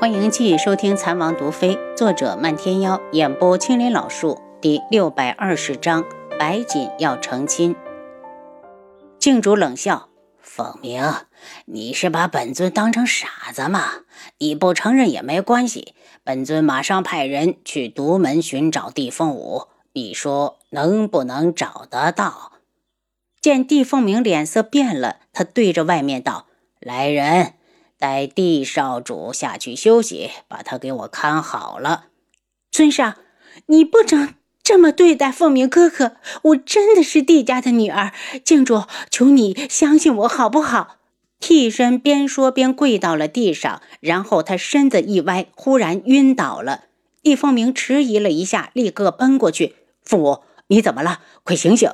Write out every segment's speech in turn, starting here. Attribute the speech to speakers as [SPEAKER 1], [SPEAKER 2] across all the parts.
[SPEAKER 1] 欢迎继续收听《残王毒妃》，作者漫天妖，演播青林老树，第六百二十章：白锦要成亲。静主冷笑：“凤鸣，你是把本尊当成傻子吗？你不承认也没关系，本尊马上派人去独门寻找地凤舞，你说能不能找得到？”见地凤鸣脸色变了，他对着外面道：“来人！”带地少主下去休息，把他给我看好了。
[SPEAKER 2] 尊上，你不能这么对待凤鸣哥哥，我真的是帝家的女儿。静主，求你相信我好不好？
[SPEAKER 1] 替身边说边跪到了地上，然后他身子一歪，忽然晕倒了。地凤鸣迟疑了一下，立刻奔过去：“父母，你怎么了？快醒醒！”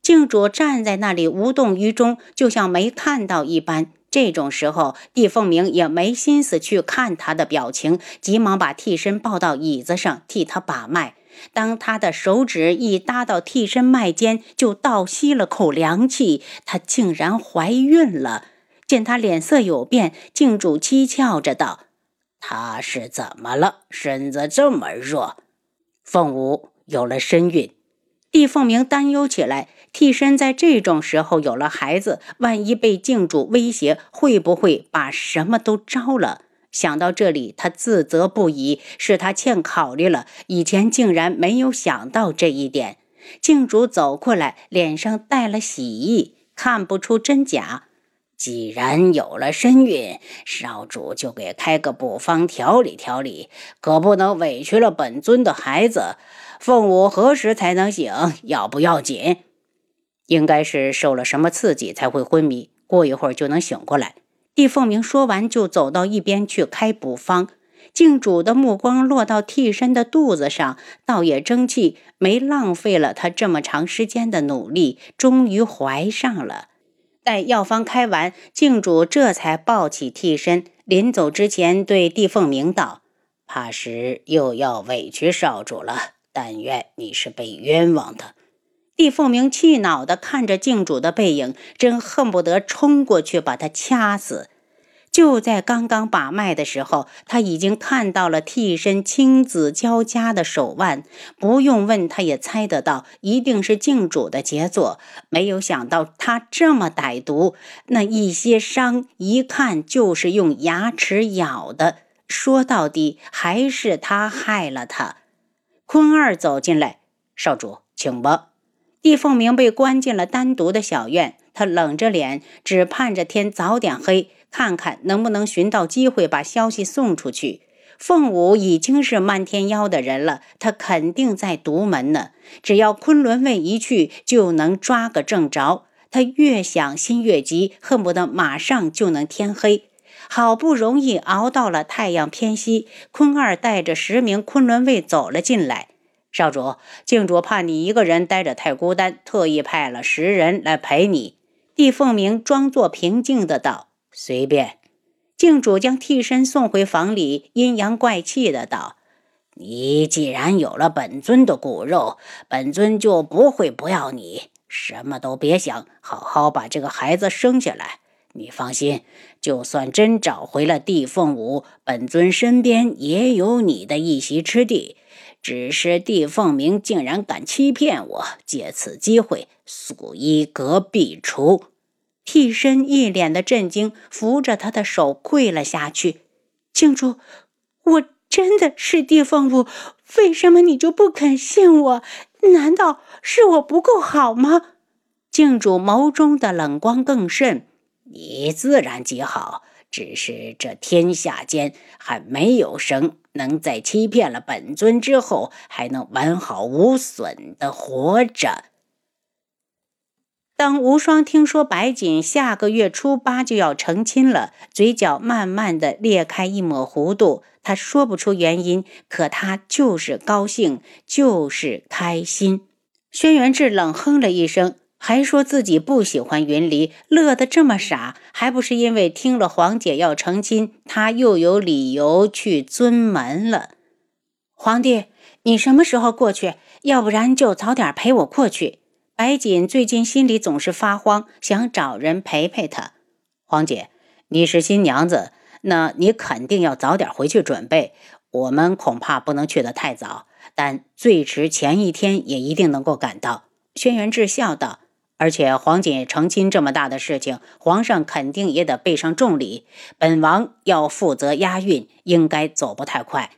[SPEAKER 1] 静主站在那里无动于衷，就像没看到一般。这种时候，帝凤鸣也没心思去看他的表情，急忙把替身抱到椅子上替他把脉。当他的手指一搭到替身脉间，就倒吸了口凉气，她竟然怀孕了。见他脸色有变，静主讥诮着道：“他是怎么了？身子这么弱？”凤舞有了身孕。帝凤鸣担忧起来，替身在这种时候有了孩子，万一被静主威胁，会不会把什么都招了？想到这里，他自责不已，是他欠考虑了，以前竟然没有想到这一点。静主走过来，脸上带了喜意，看不出真假。既然有了身孕，少主就给开个补方调理调理，可不能委屈了本尊的孩子。凤舞何时才能醒？要不要紧？应该是受了什么刺激才会昏迷，过一会儿就能醒过来。帝凤鸣说完，就走到一边去开补方。静主的目光落到替身的肚子上，倒也争气，没浪费了他这么长时间的努力，终于怀上了。待药方开完，静主这才抱起替身，临走之前对帝凤鸣道：“怕是又要委屈少主了。”但愿你是被冤枉的。帝凤鸣气恼地看着静主的背影，真恨不得冲过去把他掐死。就在刚刚把脉的时候，他已经看到了替身青紫交加的手腕，不用问他也猜得到，一定是静主的杰作。没有想到他这么歹毒，那一些伤一看就是用牙齿咬的。说到底，还是他害了他。坤二走进来，少主，请吧。易凤鸣被关进了单独的小院，他冷着脸，只盼着天早点黑，看看能不能寻到机会把消息送出去。凤舞已经是漫天妖的人了，他肯定在独门呢。只要昆仑卫一去，就能抓个正着。他越想心越急，恨不得马上就能天黑。好不容易熬到了太阳偏西，坤二带着十名昆仑卫走了进来。少主，静主怕你一个人待着太孤单，特意派了十人来陪你。帝凤鸣装作平静的道：“随便。”静主将替身送回房里，阴阳怪气的道：“你既然有了本尊的骨肉，本尊就不会不要你。什么都别想，好好把这个孩子生下来。”你放心，就算真找回了地凤舞，本尊身边也有你的一席之地。只是地凤鸣竟然敢欺骗我，借此机会素衣阁必除。替身一脸的震惊，扶着他的手跪了下去。
[SPEAKER 2] 静主，我真的是地凤舞，为什么你就不肯信我？难道是我不够好吗？
[SPEAKER 1] 静主眸中的冷光更甚。你自然极好，只是这天下间还没有生能在欺骗了本尊之后，还能完好无损的活着。当无双听说白锦下个月初八就要成亲了，嘴角慢慢的裂开一抹弧度，他说不出原因，可他就是高兴，就是开心。轩辕志冷哼了一声。还说自己不喜欢云离，乐得这么傻，还不是因为听了皇姐要成亲，他又有理由去尊门了。
[SPEAKER 2] 皇帝，你什么时候过去？要不然就早点陪我过去。白锦最近心里总是发慌，想找人陪陪他。
[SPEAKER 3] 皇姐，你是新娘子，
[SPEAKER 1] 那你肯定要早点回去准备。我们恐怕不能去得太早，但最迟前一天也一定能够赶到。”轩辕志笑道。而且黄锦成亲这么大的事情，皇上肯定也得备上重礼。本王要负责押运，应该走不太快。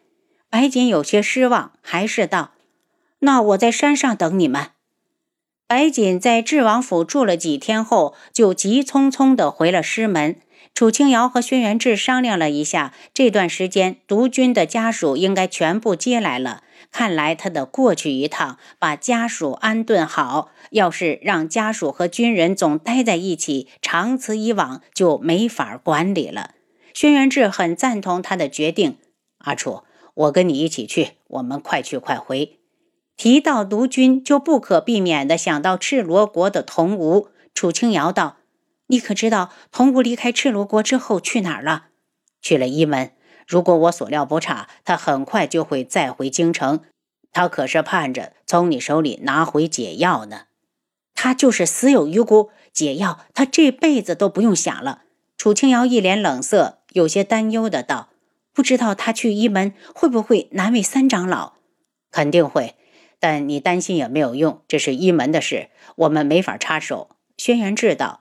[SPEAKER 1] 白锦有些失望，还是道：“那我在山上等你们。”白锦在智王府住了几天后，就急匆匆地回了师门。楚清瑶和轩辕志商量了一下，这段时间毒君的家属应该全部接来了。看来他得过去一趟，把家属安顿好。要是让家属和军人总待在一起，长此以往就没法管理了。轩辕志很赞同他的决定。阿楚，我跟你一起去，我们快去快回。提到毒君，就不可避免地想到赤罗国的童无。楚清瑶道：“你可知道童无离开赤罗国之后去哪儿了？去了一门。”如果我所料不差，他很快就会再回京城。他可是盼着从你手里拿回解药呢。他就是死有余辜，解药他这辈子都不用想了。楚清瑶一脸冷色，有些担忧的道：“不知道他去一门会不会难为三长老？肯定会，但你担心也没有用，这是一门的事，我们没法插手。”轩辕志道。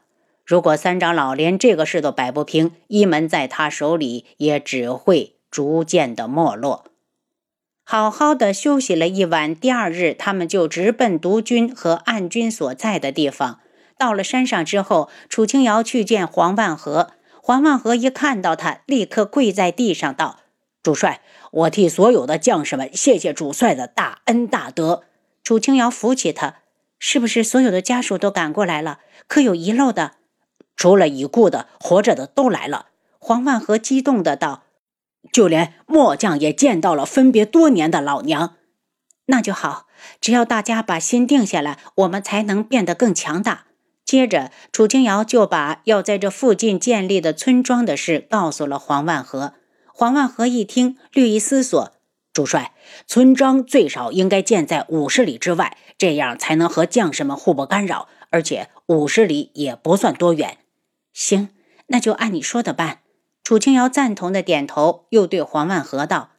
[SPEAKER 1] 如果三长老连这个事都摆不平，一门在他手里也只会逐渐的没落。好好的休息了一晚，第二日他们就直奔毒军和暗军所在的地方。到了山上之后，楚清瑶去见黄万和。黄万和一看到他，立刻跪在地上道：“主帅，我替所有的将士们谢谢主帅的大恩大德。”楚清瑶扶起他：“是不是所有的家属都赶过来了？可有遗漏的？”除了已故的，活着的都来了。黄万和激动的道：“就连末将也见到了分别多年的老娘。”那就好，只要大家把心定下来，我们才能变得更强大。接着，楚清瑶就把要在这附近建立的村庄的事告诉了黄万和。黄万和一听，略一思索：“主帅，村庄最少应该建在五十里之外，这样才能和将士们互不干扰，而且五十里也不算多远。”行，那就按你说的办。楚清瑶赞同的点头，又对黄万和道：“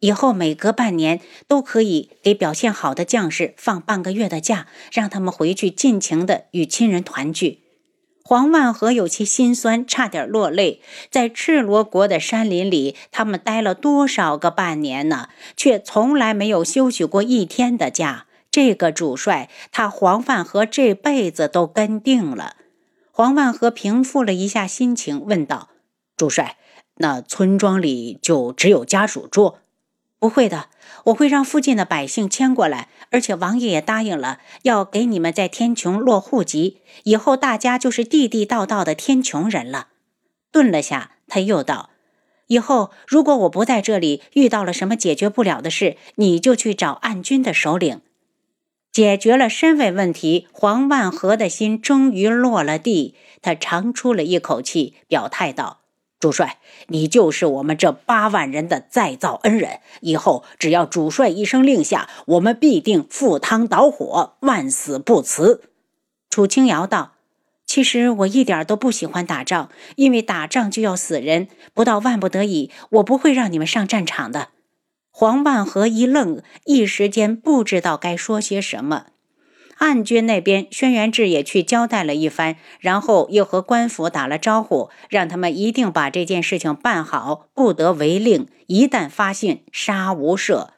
[SPEAKER 1] 以后每隔半年都可以给表现好的将士放半个月的假，让他们回去尽情的与亲人团聚。”黄万和有些心酸，差点落泪。在赤罗国的山林里，他们待了多少个半年呢？却从来没有休息过一天的假。这个主帅，他黄万和这辈子都跟定了。黄万和平复了一下心情，问道：“主帅，那村庄里就只有家属住？不会的，我会让附近的百姓迁过来，而且王爷也答应了，要给你们在天穹落户籍，以后大家就是地地道道的天穹人了。”顿了下，他又道：“以后如果我不在这里，遇到了什么解决不了的事，你就去找暗军的首领。”解决了身份问题，黄万和的心终于落了地。他长出了一口气，表态道：“主帅，你就是我们这八万人的再造恩人。以后只要主帅一声令下，我们必定赴汤蹈火，万死不辞。”楚清瑶道：“其实我一点都不喜欢打仗，因为打仗就要死人。不到万不得已，我不会让你们上战场的。”黄万和一愣，一时间不知道该说些什么。暗军那边，轩辕志也去交代了一番，然后又和官府打了招呼，让他们一定把这件事情办好，不得违令。一旦发现，杀无赦。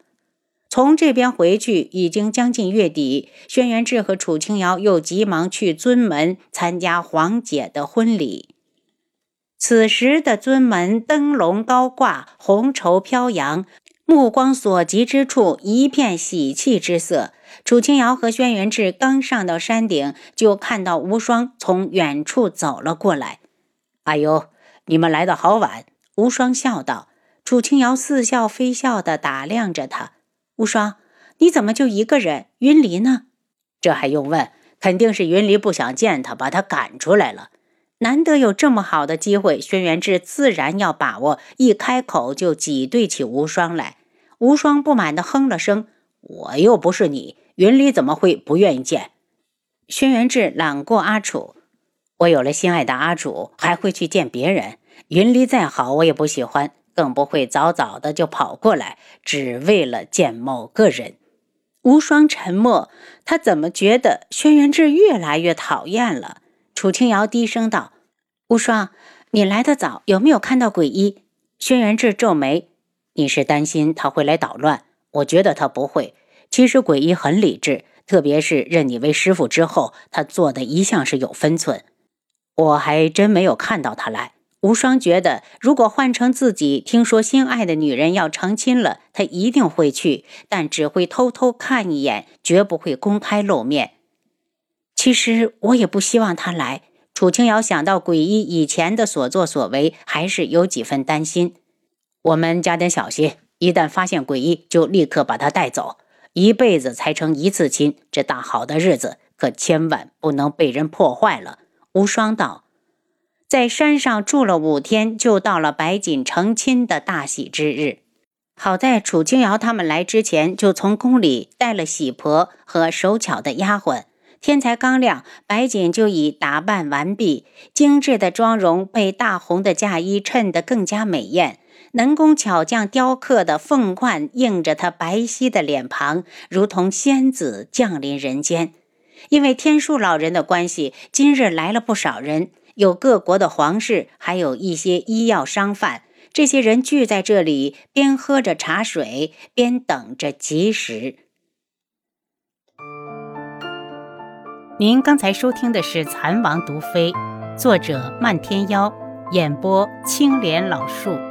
[SPEAKER 1] 从这边回去，已经将近月底。轩辕志和楚清瑶又急忙去尊门参加黄姐的婚礼。此时的尊门灯笼高挂，红绸飘扬。目光所及之处，一片喜气之色。楚清瑶和轩辕志刚上到山顶，就看到无双从远处走了过来。“哎呦，你们来的好晚！”无双笑道。楚清瑶似笑非笑地打量着他：“无双，你怎么就一个人？云离呢？”“这还用问？肯定是云离不想见他，把他赶出来了。难得有这么好的机会，轩辕志自然要把握。一开口就挤兑起无双来。”无双不满地哼了声：“我又不是你，云离怎么会不愿意见？”轩辕志揽过阿楚：“我有了心爱的阿楚，还会去见别人？云离再好，我也不喜欢，更不会早早的就跑过来，只为了见某个人。
[SPEAKER 2] 无双沉默，他怎么觉得轩辕志越来越讨厌了？楚清瑶低声道：“无双，你来的早，有没有看到鬼医？”
[SPEAKER 1] 轩辕志皱眉：“你是担心他会来捣乱？我觉得他不会。其实鬼医很理智，特别是认你为师傅之后，他做的一向是有分寸。我还真没有看到他来。”无双觉得，如果换成自己，听说心爱的女人要成亲了，他一定会去，但只会偷偷看一眼，绝不会公开露面。
[SPEAKER 2] 其实我也不希望他来。
[SPEAKER 1] 楚清瑶想到鬼医以前的所作所为，还是有几分担心。我们加点小心，一旦发现鬼医，就立刻把他带走。一辈子才成一次亲，这大好的日子可千万不能被人破坏了。
[SPEAKER 2] 无双道。在山上住了五天，就到了白锦成亲的大喜之日。好在楚清瑶他们来之前，就从宫里带了喜婆和手巧的丫鬟。天才刚亮，白锦就已打扮完毕，精致的妆容被大红的嫁衣衬得更加美艳。能工巧匠雕刻的凤冠映着她白皙的脸庞，如同仙子降临人间。因为天树老人的关系，今日来了不少人。有各国的皇室，还有一些医药商贩。这些人聚在这里，边喝着茶水，边等着吉时。
[SPEAKER 1] 您刚才收听的是《蚕王毒妃》，作者漫天妖，演播青莲老树。